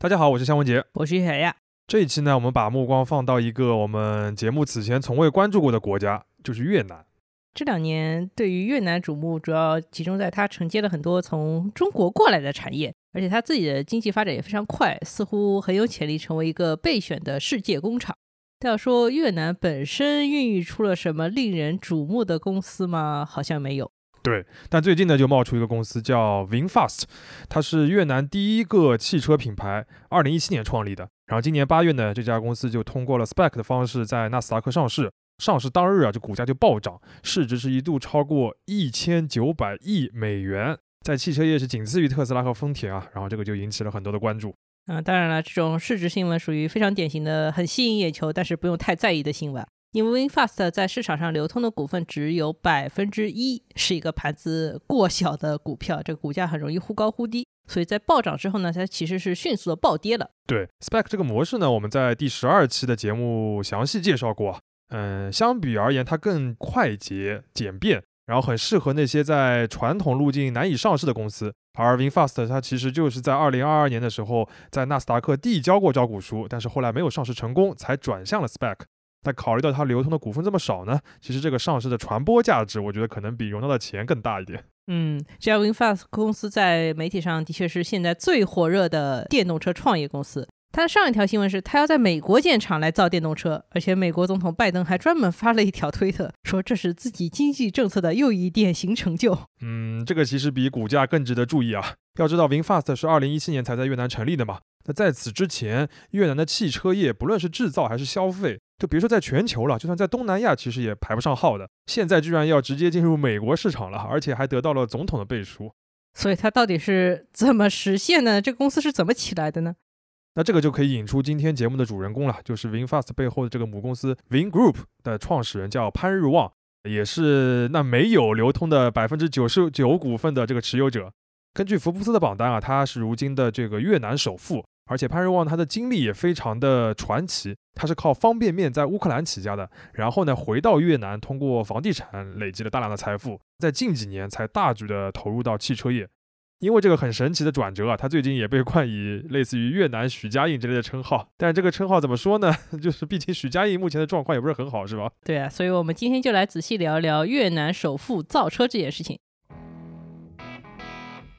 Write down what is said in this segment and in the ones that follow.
大家好，我是向文杰，我是小亚。这一期呢，我们把目光放到一个我们节目此前从未关注过的国家，就是越南。这两年对于越南瞩目，主要集中在它承接了很多从中国过来的产业，而且它自己的经济发展也非常快，似乎很有潜力成为一个备选的世界工厂。但要说越南本身孕育出了什么令人瞩目的公司吗？好像没有。对，但最近呢就冒出一个公司叫 VinFast，它是越南第一个汽车品牌，二零一七年创立的。然后今年八月呢，这家公司就通过了 SPAC 的方式在纳斯达克上市。上市当日啊，这股价就暴涨，市值是一度超过一千九百亿美元，在汽车业是仅次于特斯拉和丰田啊。然后这个就引起了很多的关注。嗯，当然了，这种市值新闻属于非常典型的很吸引眼球，但是不用太在意的新闻。因为 VinFast 在市场上流通的股份只有百分之一，是一个盘子过小的股票，这个股价很容易忽高忽低，所以在暴涨之后呢，它其实是迅速的暴跌了。对，Spec 这个模式呢，我们在第十二期的节目详细介绍过。嗯，相比而言，它更快捷简便，然后很适合那些在传统路径难以上市的公司。而 VinFast 它其实就是在二零二二年的时候在纳斯达克递交过招股书，但是后来没有上市成功，才转向了 Spec。但考虑到它流通的股份这么少呢，其实这个上市的传播价值，我觉得可能比融到的钱更大一点。嗯，这家 VinFast 公司在媒体上的确是现在最火热的电动车创业公司。它的上一条新闻是，它要在美国建厂来造电动车，而且美国总统拜登还专门发了一条推特，说这是自己经济政策的又一典型成就。嗯，这个其实比股价更值得注意啊。要知道，VinFast 是二零一七年才在越南成立的嘛。那在此之前，越南的汽车业不论是制造还是消费，就别说在全球了，就算在东南亚，其实也排不上号的。现在居然要直接进入美国市场了，而且还得到了总统的背书。所以它到底是怎么实现的？这个公司是怎么起来的呢？那这个就可以引出今天节目的主人公了，就是 VinFast 背后的这个母公司 Vin Group 的创始人叫潘日旺，也是那没有流通的百分之九十九股份的这个持有者。根据福布斯的榜单啊，他是如今的这个越南首富，而且潘瑞旺他的经历也非常的传奇，他是靠方便面在乌克兰起家的，然后呢回到越南，通过房地产累积了大量的财富，在近几年才大举的投入到汽车业。因为这个很神奇的转折啊，他最近也被冠以类似于越南许家印之类的称号。但这个称号怎么说呢？就是毕竟许家印目前的状况也不是很好，是吧？对啊，所以我们今天就来仔细聊一聊越南首富造车这件事情。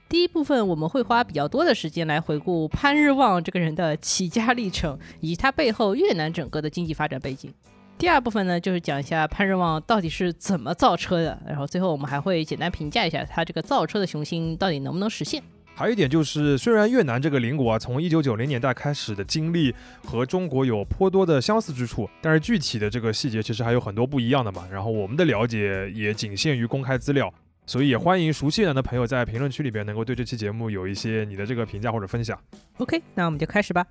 第一部分我们会花比较多的时间来回顾潘日旺这个人的起家历程，以及他背后越南整个的经济发展背景。第二部分呢，就是讲一下潘日旺到底是怎么造车的，然后最后我们还会简单评价一下他这个造车的雄心到底能不能实现。还有一点就是，虽然越南这个邻国啊，从一九九零年代开始的经历和中国有颇多的相似之处，但是具体的这个细节其实还有很多不一样的嘛。然后我们的了解也仅限于公开资料，所以也欢迎熟悉越南的朋友在评论区里边能够对这期节目有一些你的这个评价或者分享。OK，那我们就开始吧。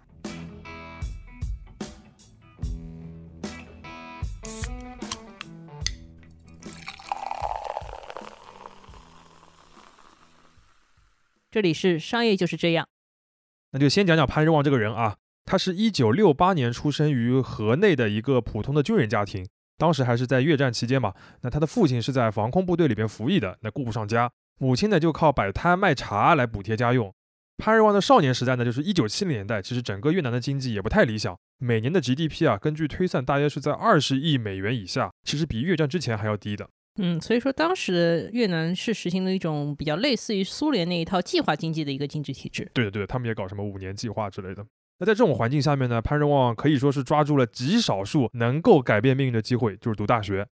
这里是商业就是这样，那就先讲讲潘日旺这个人啊。他是一九六八年出生于河内的一个普通的军人家庭，当时还是在越战期间嘛。那他的父亲是在防空部队里边服役的，那顾不上家。母亲呢就靠摆摊卖茶来补贴家用。潘瑞旺的少年时代呢，就是一九七零年代，其实整个越南的经济也不太理想，每年的 GDP 啊，根据推算大约是在二十亿美元以下，其实比越战之前还要低的。嗯，所以说当时越南是实行了一种比较类似于苏联那一套计划经济的一个经济体制。对的，对的，他们也搞什么五年计划之类的。那在这种环境下面呢，潘仁旺可以说是抓住了极少数能够改变命运的机会，就是读大学。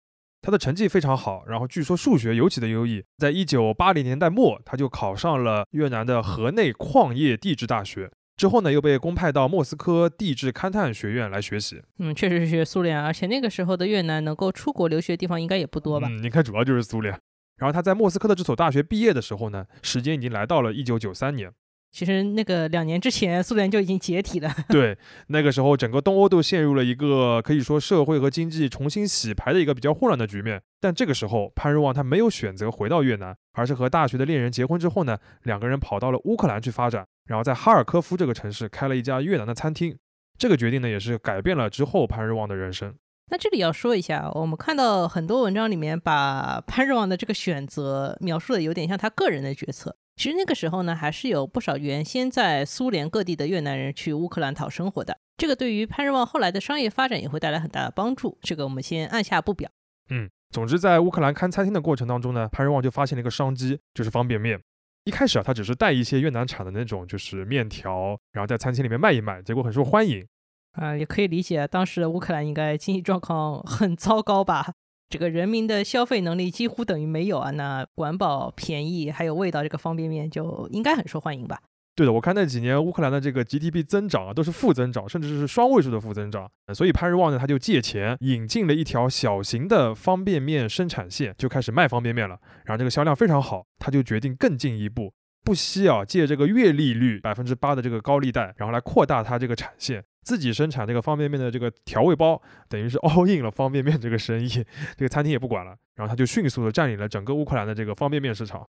他的成绩非常好，然后据说数学尤其的优异。在一九八零年代末，他就考上了越南的河内矿业地质大学。之后呢，又被公派到莫斯科地质勘探学院来学习。嗯，确实是学苏联，而且那个时候的越南能够出国留学的地方应该也不多吧？嗯，你看，主要就是苏联。然后他在莫斯科的这所大学毕业的时候呢，时间已经来到了一九九三年。其实那个两年之前，苏联就已经解体了。对，那个时候整个东欧都陷入了一个可以说社会和经济重新洗牌的一个比较混乱的局面。但这个时候，潘日旺他没有选择回到越南，而是和大学的恋人结婚之后呢，两个人跑到了乌克兰去发展，然后在哈尔科夫这个城市开了一家越南的餐厅。这个决定呢，也是改变了之后潘日旺的人生。那这里要说一下，我们看到很多文章里面把潘日旺的这个选择描述的有点像他个人的决策。其实那个时候呢，还是有不少原先在苏联各地的越南人去乌克兰讨生活的。这个对于潘日旺后来的商业发展也会带来很大的帮助。这个我们先按下不表。嗯，总之在乌克兰看餐厅的过程当中呢，潘日旺就发现了一个商机，就是方便面。一开始啊，他只是带一些越南产的那种就是面条，然后在餐厅里面卖一卖，结果很受欢迎。啊，也可以理解，当时乌克兰应该经济状况很糟糕吧。这个人民的消费能力几乎等于没有啊，那管饱、便宜还有味道，这个方便面就应该很受欢迎吧？对的，我看那几年乌克兰的这个 GDP 增长啊，都是负增长，甚至是双位数的负增长。所以潘日旺呢，他就借钱引进了一条小型的方便面生产线，就开始卖方便面了。然后这个销量非常好，他就决定更进一步，不惜啊借这个月利率百分之八的这个高利贷，然后来扩大他这个产线。自己生产这个方便面的这个调味包，等于是 all in 了方便面这个生意，这个餐厅也不管了，然后他就迅速的占领了整个乌克兰的这个方便面市场。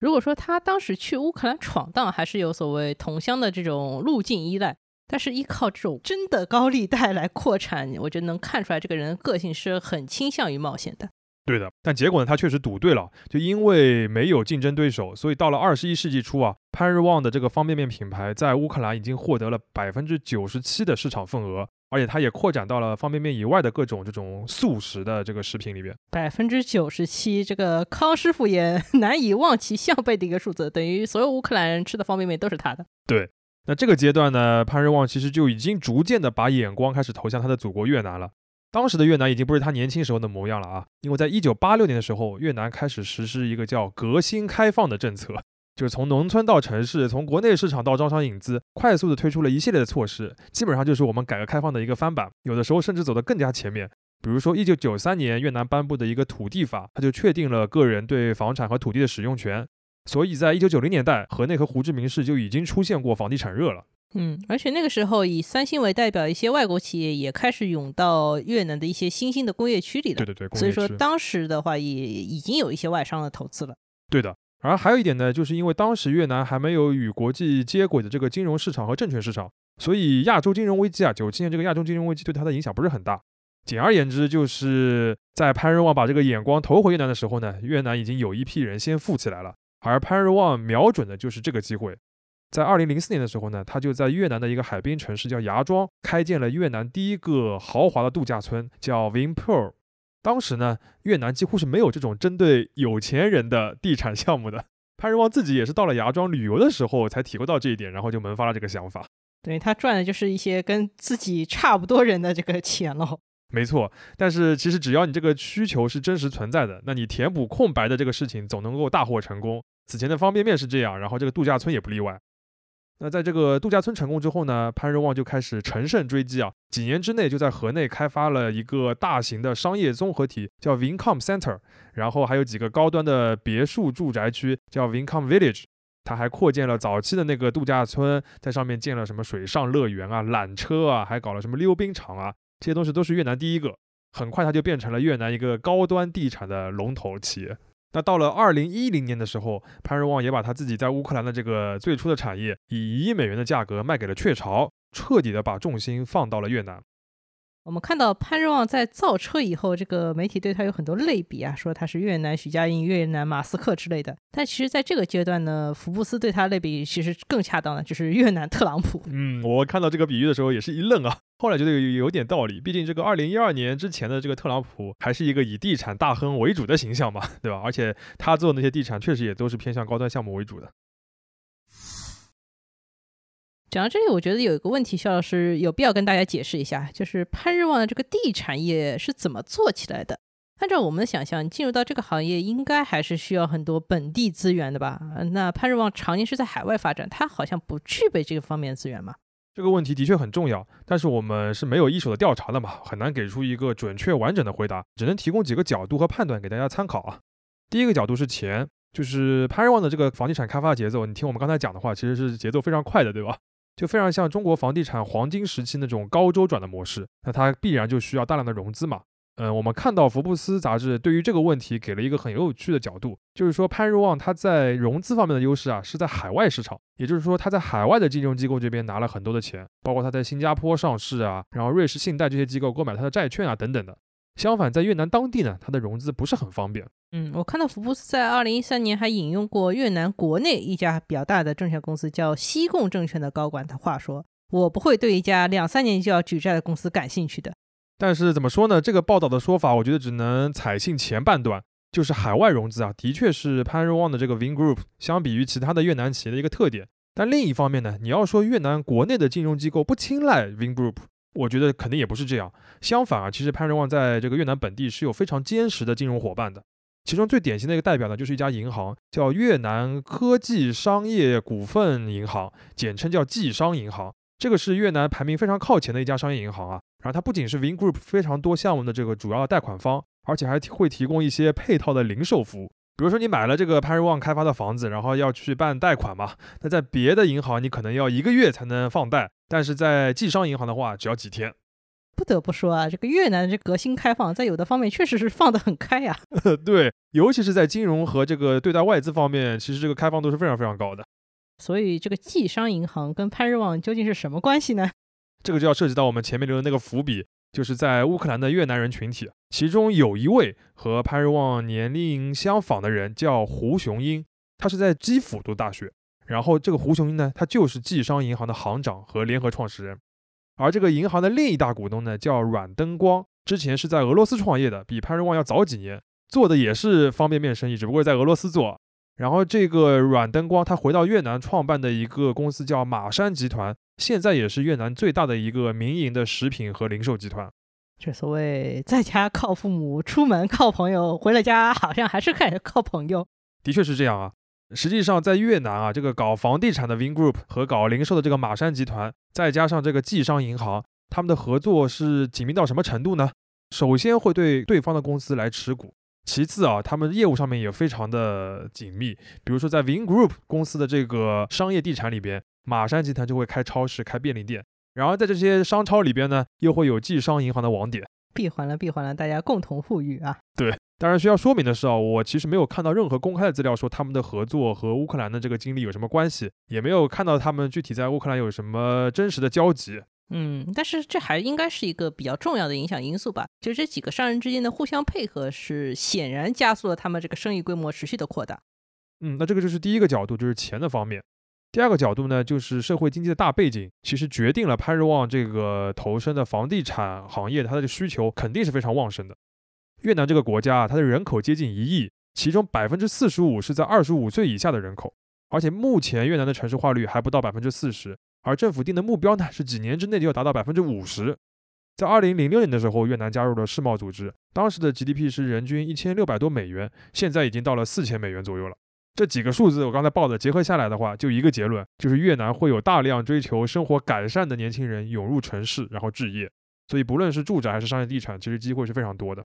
如果说他当时去乌克兰闯荡，还是有所谓同乡的这种路径依赖，但是依靠这种真的高利贷来扩产，我觉得能看出来这个人的个性是很倾向于冒险的。对的，但结果呢？他确实赌对了，就因为没有竞争对手，所以到了二十一世纪初啊，潘日旺的这个方便面品牌在乌克兰已经获得了百分之九十七的市场份额，而且它也扩展到了方便面以外的各种这种速食的这个食品里边。百分之九十七，这个康师傅也 难以望其项背的一个数字，等于所有乌克兰人吃的方便面都是他的。对，那这个阶段呢，潘日旺其实就已经逐渐的把眼光开始投向他的祖国越南了。当时的越南已经不是他年轻时候的模样了啊！因为在一九八六年的时候，越南开始实施一个叫“革新开放”的政策，就是从农村到城市，从国内市场到招商引资，快速的推出了一系列的措施，基本上就是我们改革开放的一个翻版，有的时候甚至走得更加前面。比如说，一九九三年越南颁布的一个土地法，它就确定了个人对房产和土地的使用权，所以在一九九零年代，河内和胡志明市就已经出现过房地产热了。嗯，而且那个时候以三星为代表，一些外国企业也开始涌到越南的一些新兴的工业区里了。对对对，所以说当时的话也已经有一些外商的投资了。对的，而还有一点呢，就是因为当时越南还没有与国际接轨的这个金融市场和证券市场，所以亚洲金融危机啊，九七年这个亚洲金融危机对它的影响不是很大。简而言之，就是在潘仁旺把这个眼光投回越南的时候呢，越南已经有一批人先富起来了，而潘仁旺瞄准的就是这个机会。在二零零四年的时候呢，他就在越南的一个海滨城市叫芽庄开建了越南第一个豪华的度假村，叫 Vinpearl。当时呢，越南几乎是没有这种针对有钱人的地产项目的。潘仁旺自己也是到了芽庄旅游的时候才体会到这一点，然后就萌发了这个想法。对他赚的就是一些跟自己差不多人的这个钱喽。没错，但是其实只要你这个需求是真实存在的，那你填补空白的这个事情总能够大获成功。此前的方便面是这样，然后这个度假村也不例外。那在这个度假村成功之后呢，潘日旺就开始乘胜追击啊，几年之内就在河内开发了一个大型的商业综合体，叫 Vincom Center，然后还有几个高端的别墅住宅区，叫 Vincom Village。他还扩建了早期的那个度假村，在上面建了什么水上乐园啊、缆车啊，还搞了什么溜冰场啊，这些东西都是越南第一个。很快他就变成了越南一个高端地产的龙头企业。那到了二零一零年的时候，潘瑞旺也把他自己在乌克兰的这个最初的产业，以一亿美元的价格卖给了雀巢，彻底的把重心放到了越南。我们看到潘日旺在造车以后，这个媒体对他有很多类比啊，说他是越南许家印、越南马斯克之类的。但其实，在这个阶段呢，福布斯对他类比其实更恰当的，就是越南特朗普。嗯，我看到这个比喻的时候也是一愣啊，后来觉得有有点道理。毕竟这个二零一二年之前的这个特朗普还是一个以地产大亨为主的形象嘛，对吧？而且他做那些地产确实也都是偏向高端项目为主的。讲到这里，我觉得有一个问题，肖老师有必要跟大家解释一下，就是潘日旺的这个地产业是怎么做起来的？按照我们的想象，进入到这个行业应该还是需要很多本地资源的吧？那潘日旺常年是在海外发展，他好像不具备这个方面的资源嘛？这个问题的确很重要，但是我们是没有一手的调查的嘛，很难给出一个准确完整的回答，只能提供几个角度和判断给大家参考啊。第一个角度是钱，就是潘日旺的这个房地产开发节奏，你听我们刚才讲的话，其实是节奏非常快的，对吧？就非常像中国房地产黄金时期那种高周转的模式，那它必然就需要大量的融资嘛。嗯，我们看到福布斯杂志对于这个问题给了一个很有趣的角度，就是说潘日旺他在融资方面的优势啊是在海外市场，也就是说他在海外的金融机构这边拿了很多的钱，包括他在新加坡上市啊，然后瑞士信贷这些机构购买他的债券啊等等的。相反，在越南当地呢，它的融资不是很方便。嗯，我看到福布斯在二零一三年还引用过越南国内一家比较大的证券公司叫西贡证券的高管的话说：“我不会对一家两三年就要举债的公司感兴趣的。”但是怎么说呢？这个报道的说法，我觉得只能采信前半段，就是海外融资啊，的确是潘日旺的这个 Vingroup 相比于其他的越南企业的一个特点。但另一方面呢，你要说越南国内的金融机构不青睐 Vingroup。我觉得肯定也不是这样，相反啊，其实潘日旺在这个越南本地是有非常坚实的金融伙伴的，其中最典型的一个代表呢，就是一家银行，叫越南科技商业股份银行，简称叫济商银行。这个是越南排名非常靠前的一家商业银行啊。然后它不仅是 Vingroup 非常多项目的这个主要贷款方，而且还会提供一些配套的零售服务。比如说你买了这个潘日旺开发的房子，然后要去办贷款嘛，那在别的银行你可能要一个月才能放贷。但是在济商银行的话，只要几天。不得不说啊，这个越南的这革新开放，在有的方面确实是放得很开呀。对，尤其是在金融和这个对待外资方面，其实这个开放度是非常非常高的。所以这个济商银行跟潘日旺究竟是什么关系呢？这个就要涉及到我们前面留的那个伏笔，就是在乌克兰的越南人群体，其中有一位和潘瑞旺年龄相仿的人叫胡雄英，他是在基辅读大学。然后这个胡雄英呢，他就是济商银行的行长和联合创始人，而这个银行的另一大股东呢，叫阮登光，之前是在俄罗斯创业的，比潘瑞旺要早几年，做的也是方便面生意，只不过在俄罗斯做。然后这个阮登光他回到越南创办的一个公司叫马山集团，现在也是越南最大的一个民营的食品和零售集团。这所谓在家靠父母，出门靠朋友，回了家好像还是开始靠朋友。的确是这样啊。实际上，在越南啊，这个搞房地产的 Vingroup 和搞零售的这个马山集团，再加上这个济商银行，他们的合作是紧密到什么程度呢？首先会对对方的公司来持股，其次啊，他们业务上面也非常的紧密。比如说，在 Vingroup 公司的这个商业地产里边，马山集团就会开超市、开便利店，然而在这些商超里边呢，又会有济商银行的网点，闭环了，闭环了，大家共同富裕啊！对。当然需要说明的是啊，我其实没有看到任何公开的资料说他们的合作和乌克兰的这个经历有什么关系，也没有看到他们具体在乌克兰有什么真实的交集。嗯，但是这还应该是一个比较重要的影响因素吧？就这几个商人之间的互相配合，是显然加速了他们这个生意规模持续的扩大。嗯，那这个就是第一个角度，就是钱的方面。第二个角度呢，就是社会经济的大背景，其实决定了潘日旺这个投身的房地产行业，它的需求肯定是非常旺盛的。越南这个国家啊，它的人口接近一亿，其中百分之四十五是在二十五岁以下的人口，而且目前越南的城市化率还不到百分之四十，而政府定的目标呢是几年之内就要达到百分之五十。在二零零六年的时候，越南加入了世贸组织，当时的 GDP 是人均一千六百多美元，现在已经到了四千美元左右了。这几个数字我刚才报的结合下来的话，就一个结论，就是越南会有大量追求生活改善的年轻人涌入城市，然后置业。所以不论是住宅还是商业地产，其实机会是非常多的。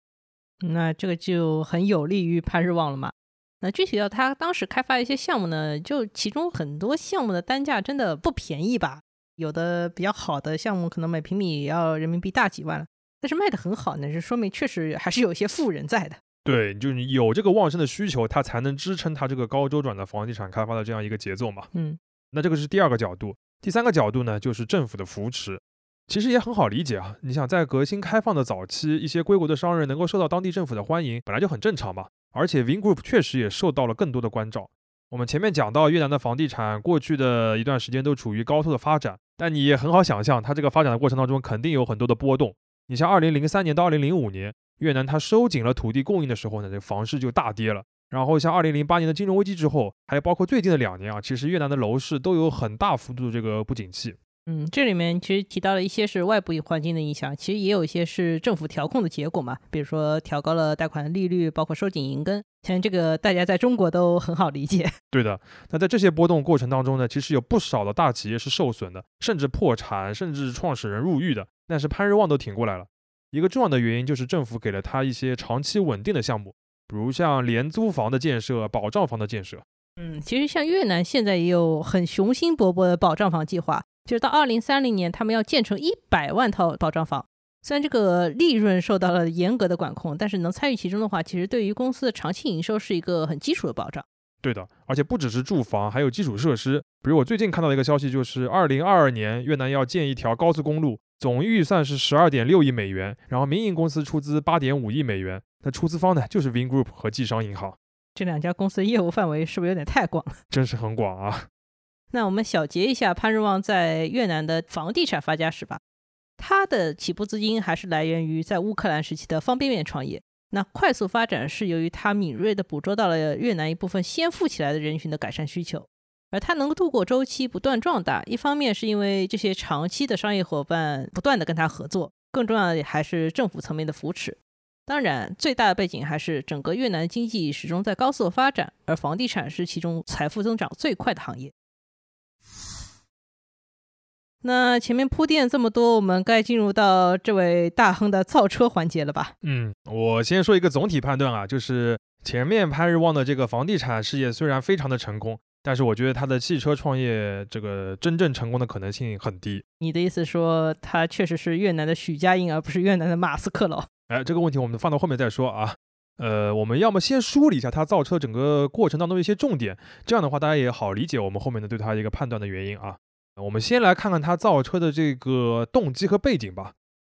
那这个就很有利于潘日旺了嘛？那具体到他当时开发一些项目呢，就其中很多项目的单价真的不便宜吧？有的比较好的项目，可能每平米也要人民币大几万了，但是卖的很好，那是说明确实还是有一些富人在的。对，就是有这个旺盛的需求，它才能支撑它这个高周转的房地产开发的这样一个节奏嘛。嗯，那这个是第二个角度，第三个角度呢，就是政府的扶持。其实也很好理解啊，你想在革新开放的早期，一些归国的商人能够受到当地政府的欢迎，本来就很正常嘛。而且 Vingroup 确实也受到了更多的关照。我们前面讲到越南的房地产，过去的一段时间都处于高速的发展，但你也很好想象，它这个发展的过程当中肯定有很多的波动。你像2003年到2005年，越南它收紧了土地供应的时候呢，这个房市就大跌了。然后像二零零八年的金融危机之后，还有包括最近的两年啊，其实越南的楼市都有很大幅度的这个不景气。嗯，这里面其实提到了一些是外部环境的影响，其实也有一些是政府调控的结果嘛，比如说调高了贷款利率，包括收紧银根，像这个大家在中国都很好理解。对的，那在这些波动过程当中呢，其实有不少的大企业是受损的，甚至破产，甚至创始人入狱的。但是潘日旺都挺过来了，一个重要的原因就是政府给了他一些长期稳定的项目，比如像廉租房的建设、保障房的建设。嗯，其实像越南现在也有很雄心勃勃的保障房计划。就是到二零三零年，他们要建成一百万套保障房，虽然这个利润受到了严格的管控，但是能参与其中的话，其实对于公司的长期营收是一个很基础的保障。对的，而且不只是住房，还有基础设施。比如我最近看到的一个消息，就是二零二二年越南要建一条高速公路，总预算是十二点六亿美元，然后民营公司出资八点五亿美元，那出资方呢就是 Vin Group 和济商银行。这两家公司的业务范围是不是有点太广了？真是很广啊！那我们小结一下潘日旺在越南的房地产发家史吧。他的起步资金还是来源于在乌克兰时期的方便面创业。那快速发展是由于他敏锐地捕捉到了越南一部分先富起来的人群的改善需求，而他能够度过周期不断壮大，一方面是因为这些长期的商业伙伴不断地跟他合作，更重要的还是政府层面的扶持。当然，最大的背景还是整个越南经济始终在高速发展，而房地产是其中财富增长最快的行业。那前面铺垫这么多，我们该进入到这位大亨的造车环节了吧？嗯，我先说一个总体判断啊，就是前面潘日旺的这个房地产事业虽然非常的成功，但是我觉得他的汽车创业这个真正成功的可能性很低。你的意思说他确实是越南的许家印，而不是越南的马斯克了？哎，这个问题我们放到后面再说啊。呃，我们要么先梳理一下他造车整个过程当中的一些重点，这样的话大家也好理解我们后面的对他一个判断的原因啊。我们先来看看他造车的这个动机和背景吧。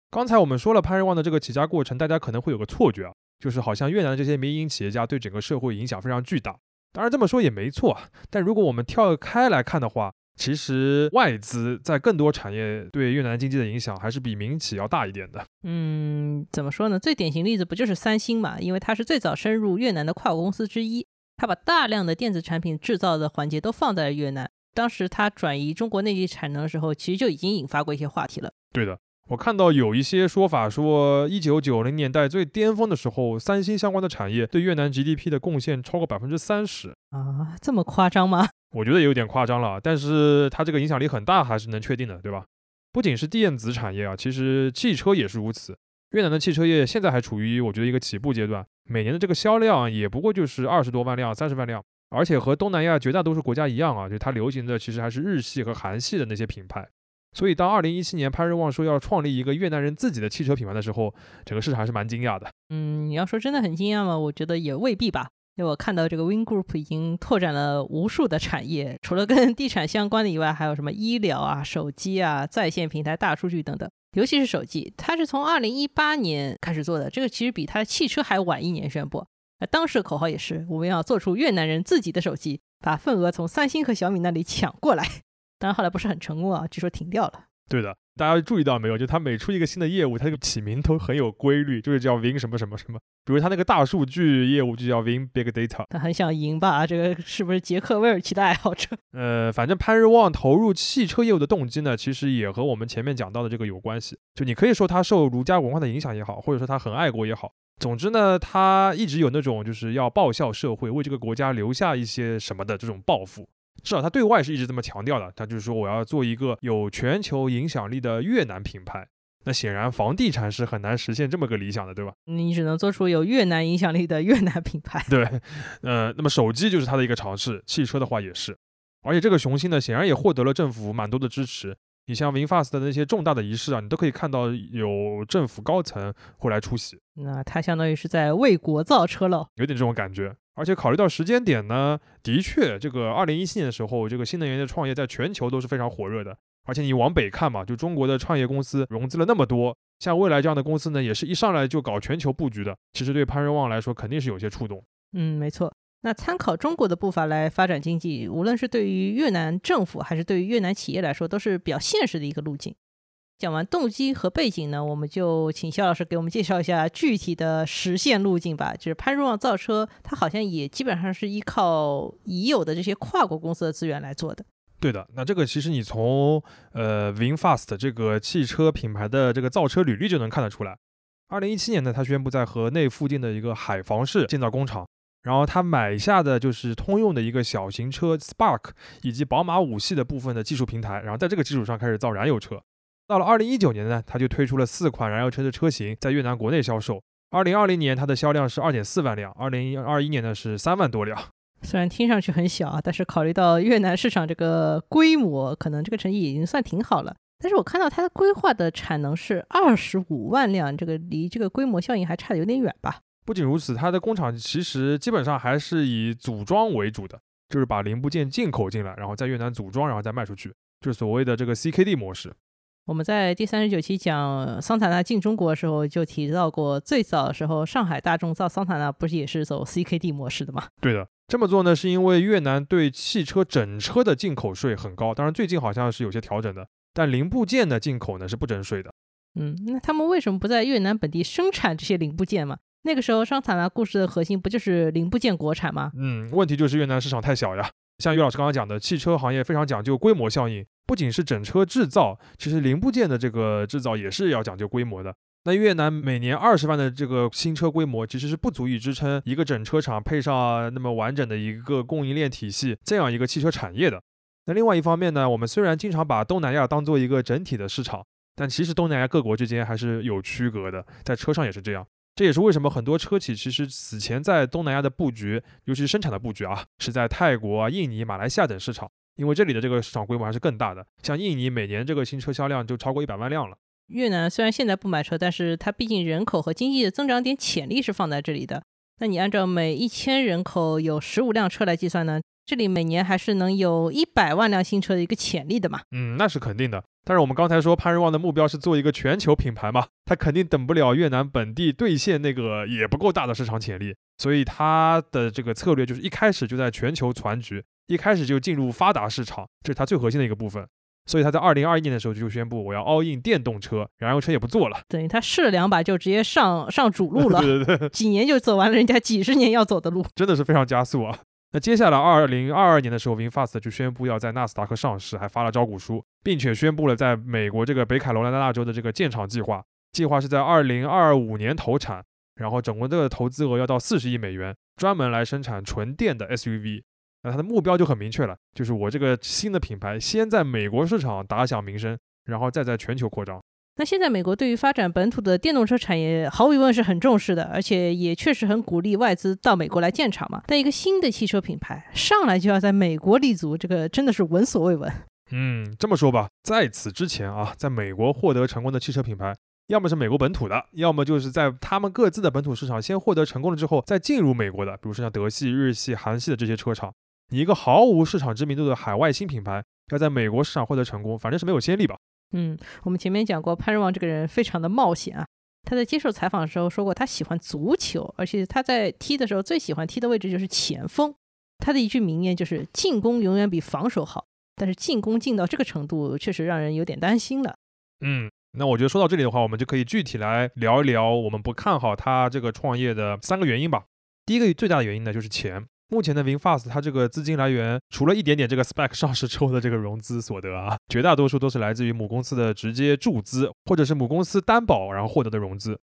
刚才我们说了潘瑞旺的这个起家过程，大家可能会有个错觉啊，就是好像越南的这些民营企业家对整个社会影响非常巨大。当然这么说也没错啊，但如果我们跳开来看的话，其实外资在更多产业对越南经济的影响还是比民企要大一点的。嗯，怎么说呢？最典型例子不就是三星嘛？因为它是最早深入越南的跨国公司之一，它把大量的电子产品制造的环节都放在了越南。当时它转移中国内地产能的时候，其实就已经引发过一些话题了。对的，我看到有一些说法说，一九九零年代最巅峰的时候，三星相关的产业对越南 GDP 的贡献超过百分之三十啊，这么夸张吗？我觉得也有点夸张了，但是它这个影响力很大，还是能确定的，对吧？不仅是电子产业啊，其实汽车也是如此。越南的汽车业现在还处于我觉得一个起步阶段，每年的这个销量也不过就是二十多万辆、三十万辆。而且和东南亚绝大多数国家一样啊，就它流行的其实还是日系和韩系的那些品牌。所以当二零一七年潘瑞旺说要创立一个越南人自己的汽车品牌的时候，整个市场还是蛮惊讶的。嗯，你要说真的很惊讶吗？我觉得也未必吧。因为我看到这个 Win Group 已经拓展了无数的产业，除了跟地产相关的以外，还有什么医疗啊、手机啊、在线平台、大数据等等。尤其是手机，它是从二零一八年开始做的，这个其实比它的汽车还晚一年宣布。当时的口号也是，我们要做出越南人自己的手机，把份额从三星和小米那里抢过来。当然后来不是很成功啊，据说停掉了。对的，大家注意到没有？就他每出一个新的业务，他这个起名都很有规律，就是叫 Win 什么什么什么。比如他那个大数据业务就叫 Win Big Data。他很想赢吧？这个是不是杰克威尔奇的爱好者？呃，反正潘日旺投入汽车业务的动机呢，其实也和我们前面讲到的这个有关系。就你可以说他受儒家文化的影响也好，或者说他很爱国也好。总之呢，他一直有那种就是要报效社会，为这个国家留下一些什么的这种抱负。至少他对外是一直这么强调的。他就是说，我要做一个有全球影响力的越南品牌。那显然，房地产是很难实现这么个理想的，对吧？你只能做出有越南影响力的越南品牌。对，呃，那么手机就是他的一个尝试，汽车的话也是。而且这个雄心呢，显然也获得了政府蛮多的支持。你像 VinFast 的那些重大的仪式啊，你都可以看到有政府高层会来出席。那他相当于是在为国造车了，有点这种感觉。而且考虑到时间点呢，的确，这个二零一七年的时候，这个新能源的创业在全球都是非常火热的。而且你往北看嘛，就中国的创业公司融资了那么多，像蔚来这样的公司呢，也是一上来就搞全球布局的。其实对潘瑞旺来说，肯定是有些触动。嗯，没错。那参考中国的步伐来发展经济，无论是对于越南政府还是对于越南企业来说，都是比较现实的一个路径。讲完动机和背景呢，我们就请肖老师给我们介绍一下具体的实现路径吧。就是潘若旺造车，它好像也基本上是依靠已有的这些跨国公司的资源来做的。对的，那这个其实你从呃 VinFast 这个汽车品牌的这个造车履历就能看得出来。二零一七年呢，他宣布在河内附近的一个海防市建造工厂。然后他买下的就是通用的一个小型车 Spark，以及宝马五系的部分的技术平台。然后在这个基础上开始造燃油车。到了二零一九年呢，他就推出了四款燃油车的车型在越南国内销售。二零二零年它的销量是二点四万辆，二零二一年呢是三万多辆。虽然听上去很小啊，但是考虑到越南市场这个规模，可能这个成绩已经算挺好了。但是我看到它的规划的产能是二十五万辆，这个离这个规模效应还差的有点远吧？不仅如此，它的工厂其实基本上还是以组装为主的，就是把零部件进口进来，然后在越南组装，然后再卖出去，就是所谓的这个 CKD 模式。我们在第三十九期讲桑塔纳进中国的时候就提到过，最早的时候上海大众造桑塔纳不是也是走 CKD 模式的吗？对的，这么做呢是因为越南对汽车整车的进口税很高，当然最近好像是有些调整的。但零部件的进口呢是不征税的。嗯，那他们为什么不在越南本地生产这些零部件嘛？那个时候桑塔纳故事的核心不就是零部件国产吗？嗯，问题就是越南市场太小呀。像于老师刚刚讲的，汽车行业非常讲究规模效应，不仅是整车制造，其实零部件的这个制造也是要讲究规模的。那越南每年二十万的这个新车规模，其实是不足以支撑一个整车厂配上那么完整的一个供应链体系这样一个汽车产业的。那另外一方面呢，我们虽然经常把东南亚当做一个整体的市场，但其实东南亚各国之间还是有区隔的，在车上也是这样。这也是为什么很多车企其实此前在东南亚的布局，尤其是生产的布局啊，是在泰国、印尼、马来西亚等市场，因为这里的这个市场规模还是更大的。像印尼每年这个新车销量就超过一百万辆了。越南虽然现在不买车，但是它毕竟人口和经济的增长点潜力是放在这里的。那你按照每一千人口有十五辆车来计算呢？这里每年还是能有一百万辆新车的一个潜力的嘛？嗯，那是肯定的。但是我们刚才说潘瑞旺的目标是做一个全球品牌嘛，他肯定等不了越南本地兑现那个也不够大的市场潜力，所以他的这个策略就是一开始就在全球攒局，一开始就进入发达市场，这是它最核心的一个部分。所以他在二零二一年的时候就宣布我要 all in 电动车，燃油车也不做了。等于他试了两把就直接上上主路了，对对对，几年就走完了人家几十年要走的路，真的是非常加速啊。那接下来，二零二二年的时候，VinFast 就宣布要在纳斯达克上市，还发了招股书，并且宣布了在美国这个北卡罗来纳州的这个建厂计划，计划是在二零二五年投产，然后总共的投资额要到四十亿美元，专门来生产纯电的 SUV。那它的目标就很明确了，就是我这个新的品牌先在美国市场打响名声，然后再在全球扩张。那现在美国对于发展本土的电动车产业，毫无疑问是很重视的，而且也确实很鼓励外资到美国来建厂嘛。但一个新的汽车品牌上来就要在美国立足，这个真的是闻所未闻。嗯，这么说吧，在此之前啊，在美国获得成功的汽车品牌，要么是美国本土的，要么就是在他们各自的本土市场先获得成功了之后再进入美国的，比如说像德系、日系、韩系的这些车厂。你一个毫无市场知名度的海外新品牌，要在美国市场获得成功，反正是没有先例吧。嗯，我们前面讲过，潘瑞旺这个人非常的冒险啊。他在接受采访的时候说过，他喜欢足球，而且他在踢的时候最喜欢踢的位置就是前锋。他的一句名言就是“进攻永远比防守好”，但是进攻进到这个程度，确实让人有点担心了。嗯，那我觉得说到这里的话，我们就可以具体来聊一聊我们不看好他这个创业的三个原因吧。第一个最大的原因呢，就是钱。目前的 VinFast 它这个资金来源，除了一点点这个 Spec 上市之后的这个融资所得啊，绝大多数都是来自于母公司的直接注资，或者是母公司担保然后获得的融资。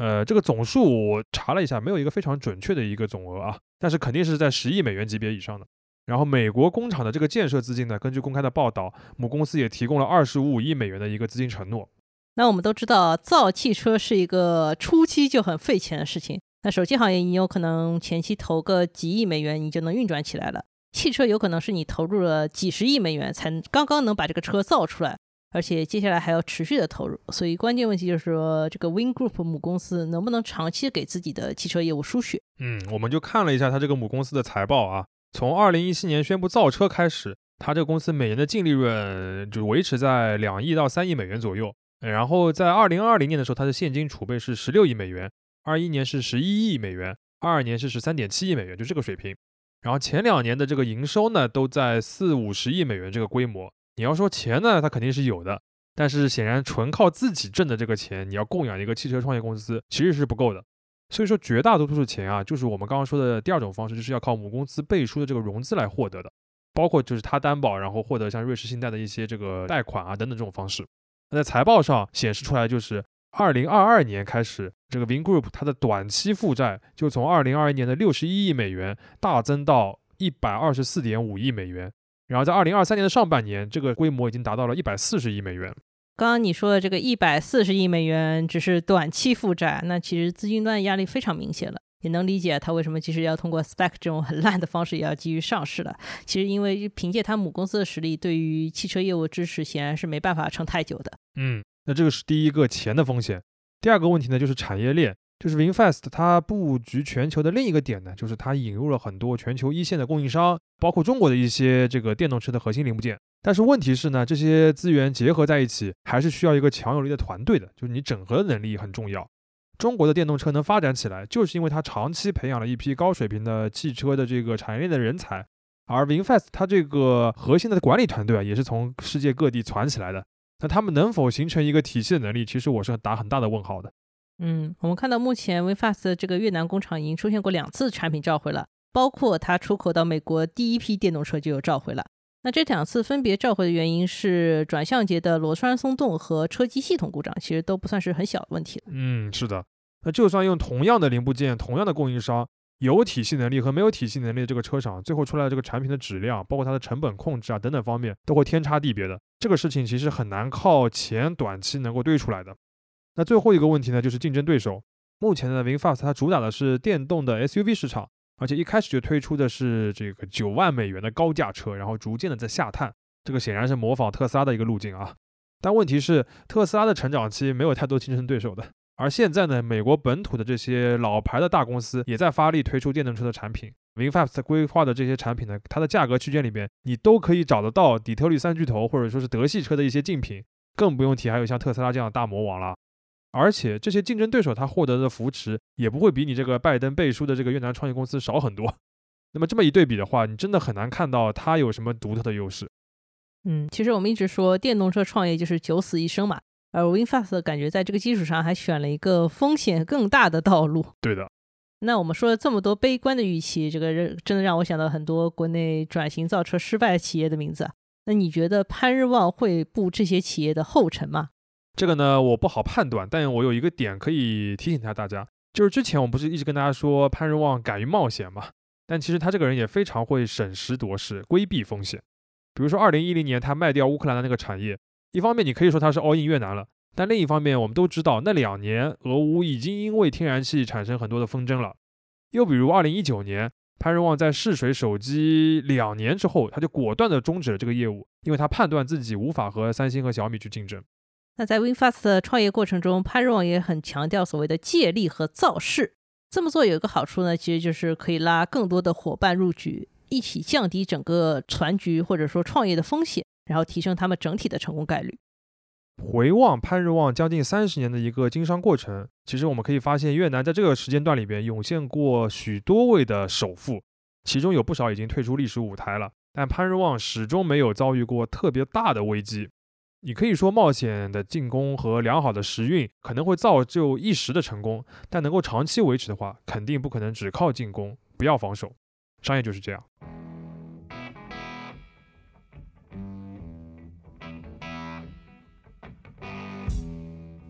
呃，这个总数我查了一下，没有一个非常准确的一个总额啊，但是肯定是在十亿美元级别以上的。然后美国工厂的这个建设资金呢，根据公开的报道，母公司也提供了二十五亿美元的一个资金承诺。那我们都知道，造汽车是一个初期就很费钱的事情。那手机行业，你有可能前期投个几亿美元，你就能运转起来了。汽车有可能是你投入了几十亿美元，才刚刚能把这个车造出来，而且接下来还要持续的投入。所以关键问题就是说，这个 Win Group 母公司能不能长期给自己的汽车业务输血？嗯，我们就看了一下它这个母公司的财报啊，从二零一七年宣布造车开始，它这个公司每年的净利润就维持在两亿到三亿美元左右。然后在二零二零年的时候，它的现金储备是十六亿美元。二一年是十一亿美元，二二年是十三点七亿美元，就这个水平。然后前两年的这个营收呢，都在四五十亿美元这个规模。你要说钱呢，它肯定是有的，但是显然纯靠自己挣的这个钱，你要供养一个汽车创业公司，其实是不够的。所以说，绝大多数钱啊，就是我们刚刚说的第二种方式，就是要靠母公司背书的这个融资来获得的，包括就是他担保，然后获得像瑞士信贷的一些这个贷款啊等等这种方式。那在财报上显示出来就是。二零二二年开始，这个 Vin Group 它的短期负债就从二零二一年的六十一亿美元大增到一百二十四点五亿美元，然后在二零二三年的上半年，这个规模已经达到了一百四十亿美元。刚刚你说的这个一百四十亿美元只是短期负债，那其实资金端压力非常明显了。也能理解他为什么其实要通过 SPAC 这种很烂的方式也要急于上市了。其实因为凭借他母公司的实力，对于汽车业务支持显然是没办法撑太久的。嗯，那这个是第一个钱的风险。第二个问题呢，就是产业链，就是 VinFast 它布局全球的另一个点呢，就是它引入了很多全球一线的供应商，包括中国的一些这个电动车的核心零部件。但是问题是呢，这些资源结合在一起，还是需要一个强有力的团队的，就是你整合的能力很重要。中国的电动车能发展起来，就是因为它长期培养了一批高水平的汽车的这个产业链的人才，而 VinFast 它这个核心的管理团队啊，也是从世界各地攒起来的。那他们能否形成一个体系的能力，其实我是打很大的问号的。嗯，我们看到目前 VinFast 这个越南工厂已经出现过两次产品召回了，包括它出口到美国第一批电动车就有召回了。那这两次分别召回的原因是转向节的螺栓松动和车机系统故障，其实都不算是很小的问题。嗯，是的。那就算用同样的零部件、同样的供应商，有体系能力和没有体系能力的这个车厂，最后出来的这个产品的质量，包括它的成本控制啊等等方面，都会天差地别的。这个事情其实很难靠钱短期能够堆出来的。那最后一个问题呢，就是竞争对手。目前的 VinFast 它主打的是电动的 SUV 市场。而且一开始就推出的是这个九万美元的高价车，然后逐渐的在下探，这个显然是模仿特斯拉的一个路径啊。但问题是，特斯拉的成长期没有太多竞争对手的，而现在呢，美国本土的这些老牌的大公司也在发力推出电动车的产品。VinFast 规划的这些产品呢，它的价格区间里边，你都可以找得到底特律三巨头或者说是德系车的一些竞品，更不用提还有像特斯拉这样的大魔王了。而且这些竞争对手他获得的扶持也不会比你这个拜登背书的这个越南创业公司少很多。那么这么一对比的话，你真的很难看到它有什么独特的优势。嗯，其实我们一直说电动车创业就是九死一生嘛，而 WinFast 感觉在这个基础上还选了一个风险更大的道路。对的。那我们说了这么多悲观的预期，这个真的让我想到很多国内转型造车失败企业的名字。那你觉得潘日旺会步这些企业的后尘吗？这个呢，我不好判断，但我有一个点可以提醒一下大家，就是之前我不是一直跟大家说潘日旺敢于冒险嘛？但其实他这个人也非常会审时度势，规避风险。比如说，二零一零年他卖掉乌克兰的那个产业，一方面你可以说他是 all in 越南了，但另一方面我们都知道，那两年俄乌已经因为天然气产生很多的纷争了。又比如二零一九年，潘日旺在试水手机两年之后，他就果断的终止了这个业务，因为他判断自己无法和三星和小米去竞争。那在 WinFast 的创业过程中，潘若也很强调所谓的借力和造势。这么做有一个好处呢，其实就是可以拉更多的伙伴入局，一起降低整个团局或者说创业的风险，然后提升他们整体的成功概率。回望潘日旺将近三十年的一个经商过程，其实我们可以发现，越南在这个时间段里边涌现过许多位的首富，其中有不少已经退出历史舞台了，但潘日旺始终没有遭遇过特别大的危机。你可以说冒险的进攻和良好的时运可能会造就一时的成功，但能够长期维持的话，肯定不可能只靠进攻，不要防守。商业就是这样。